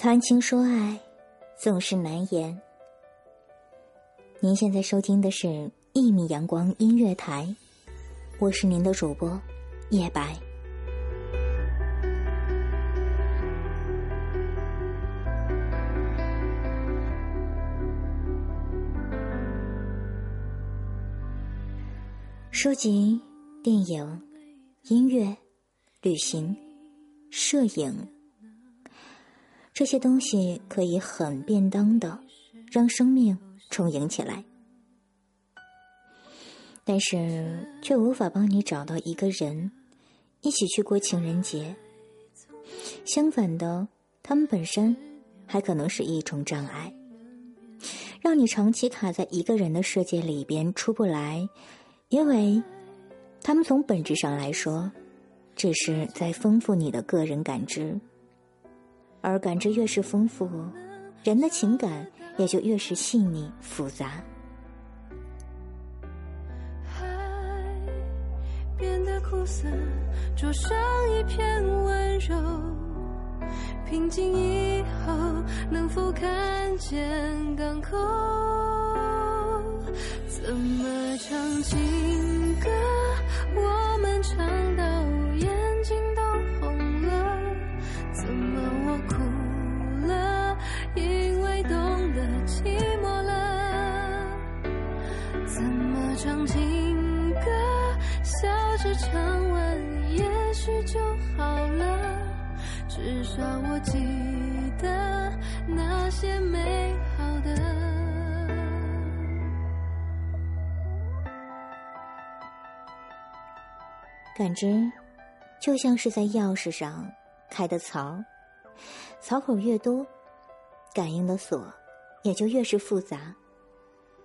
谈情说爱，总是难言。您现在收听的是《一米阳光音乐台》，我是您的主播叶白。书籍、电影、音乐、旅行、摄影。这些东西可以很便当的让生命充盈起来，但是却无法帮你找到一个人一起去过情人节。相反的，他们本身还可能是一种障碍，让你长期卡在一个人的世界里边出不来，因为他们从本质上来说，只是在丰富你的个人感知。而感知越是丰富，人的情感也就越是细腻复杂。海变得苦涩，灼伤一片温柔。平静以后，能否看见港口？怎么唱情歌？我们唱到为懂得寂寞了。怎么唱情歌？笑着唱完，也许就好了。至少我记得那些美好的。感知，就像是在钥匙上开的槽，槽口越多，感应的锁也就越是复杂，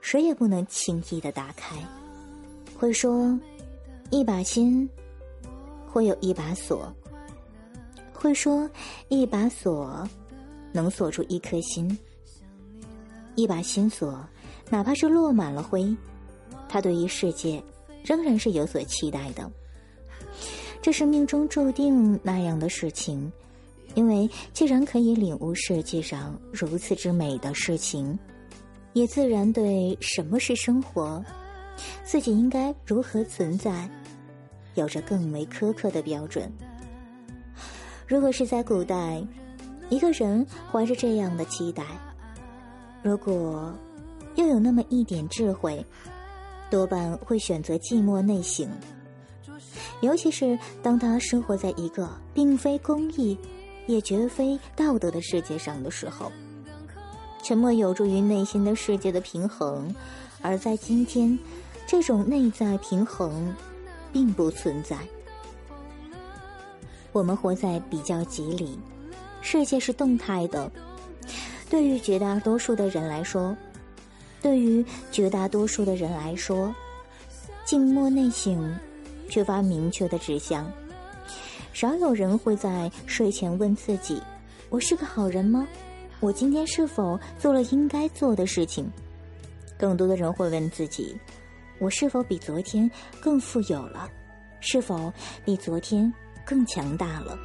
谁也不能轻易的打开。会说，一把心会有一把锁。会说，一把锁能锁住一颗心。一把心锁，哪怕是落满了灰，它对于世界仍然是有所期待的。这是命中注定那样的事情，因为既然可以领悟世界上如此之美的事情，也自然对什么是生活，自己应该如何存在，有着更为苛刻的标准。如果是在古代，一个人怀着这样的期待，如果又有那么一点智慧，多半会选择寂寞内省。尤其是当他生活在一个并非公义，也绝非道德的世界上的时候，沉默有助于内心的世界的平衡。而在今天，这种内在平衡并不存在。我们活在比较级里，世界是动态的。对于绝大多数的人来说，对于绝大多数的人来说，静默内省，缺乏明确的指向。少有人会在睡前问自己：“我是个好人吗？我今天是否做了应该做的事情？”更多的人会问自己：“我是否比昨天更富有了？是否比昨天？”更强大了。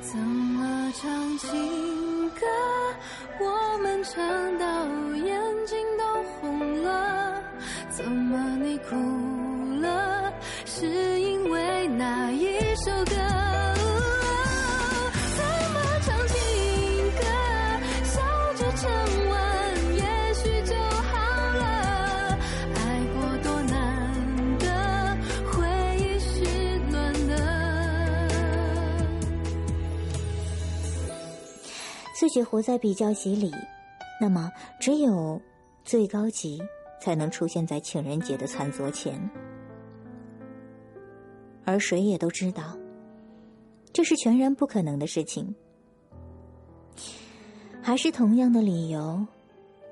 怎么唱情歌？我们唱到眼睛都红了。怎么你哭自己活在比较级里，那么只有最高级才能出现在情人节的餐桌前。而谁也都知道，这是全然不可能的事情。还是同样的理由，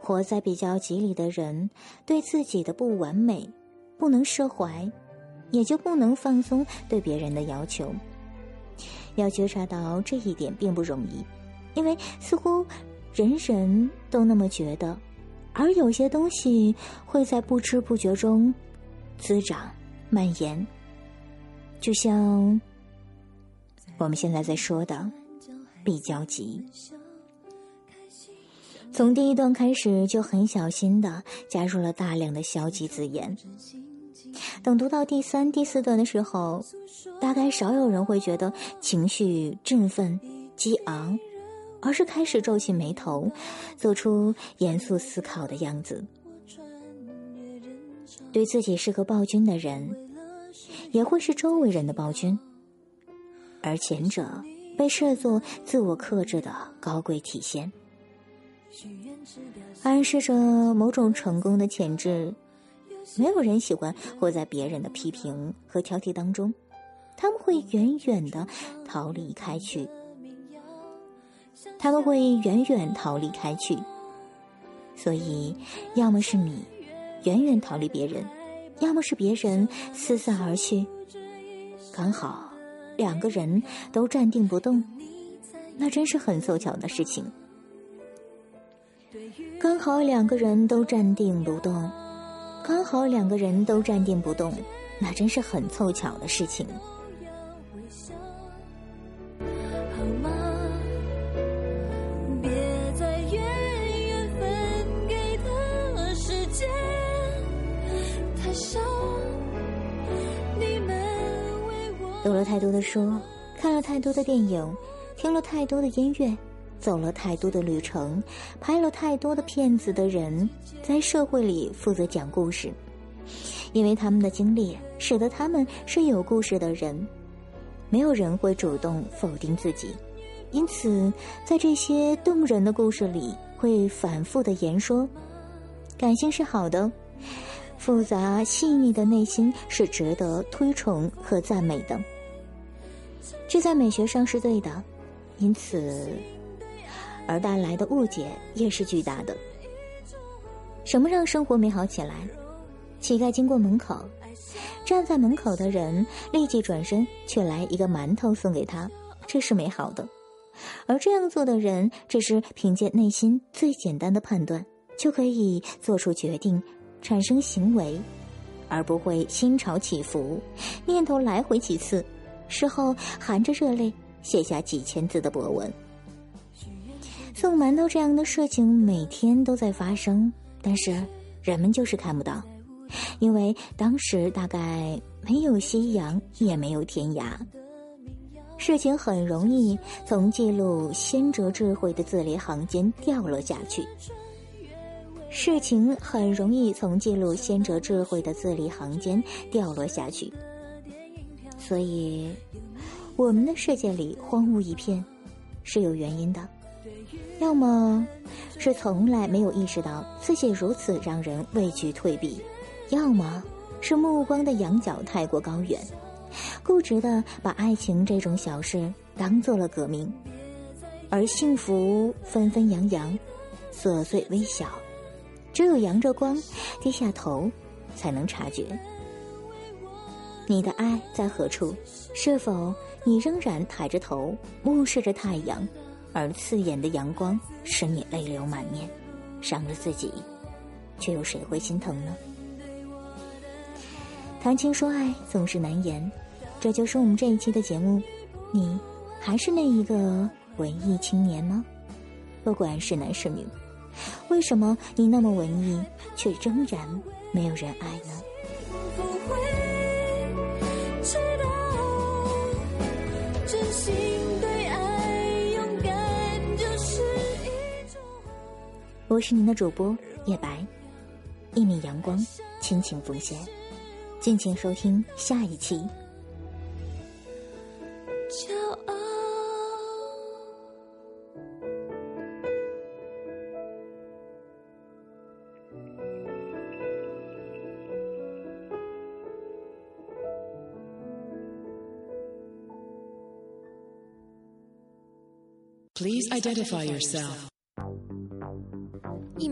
活在比较级里的人，对自己的不完美不能释怀，也就不能放松对别人的要求。要觉察到这一点并不容易，因为似乎人人都那么觉得，而有些东西会在不知不觉中滋长、蔓延。就像我们现在在说的比较级，从第一段开始就很小心的加入了大量的消极字眼。等读到第三、第四段的时候，大概少有人会觉得情绪振奋、激昂，而是开始皱起眉头，做出严肃思考的样子。对自己是个暴君的人。也会是周围人的暴君，而前者被视作自我克制的高贵体现，暗示着某种成功的潜质。没有人喜欢活在别人的批评和挑剔当中，他们会远远的逃离开去，他们会远远逃离开去。所以，要么是你远远逃离别人。要么是别人四散而去，刚好两个人都站定不动，那真是很凑巧的事情。刚好两个人都站定不动，刚好两个人都站定不动，那真是很凑巧的事情。读了太多的书，看了太多的电影，听了太多的音乐，走了太多的旅程，拍了太多的片子的人，在社会里负责讲故事，因为他们的经历使得他们是有故事的人。没有人会主动否定自己，因此在这些动人的故事里，会反复的言说：感性是好的，复杂细腻的内心是值得推崇和赞美的。这在美学上是对的，因此而带来的误解也是巨大的。什么让生活美好起来？乞丐经过门口，站在门口的人立即转身，却来一个馒头送给他，这是美好的。而这样做的人，只是凭借内心最简单的判断，就可以做出决定，产生行为，而不会心潮起伏，念头来回几次。事后含着热泪写下几千字的博文。送馒头这样的事情每天都在发生，但是人们就是看不到，因为当时大概没有夕阳，也没有天涯。事情很容易从记录先哲智慧的字里行间掉落下去。事情很容易从记录先哲智慧的字里行间掉落下去。所以，我们的世界里荒芜一片，是有原因的。要么是从来没有意识到自己如此让人畏惧退避，要么是目光的仰角太过高远，固执的把爱情这种小事当做了革命，而幸福纷纷扬扬，琐碎微小，只有扬着光，低下头，才能察觉。你的爱在何处？是否你仍然抬着头目视着太阳，而刺眼的阳光使你泪流满面，伤了自己，却有谁会心疼呢？谈情说爱总是难言，这就是我们这一期的节目。你还是那一个文艺青年吗？不管是男是女，为什么你那么文艺，却仍然没有人爱呢？我是您的主播叶白，一米阳光，亲情奉献，敬请收听下一期。骄傲，please identify yourself.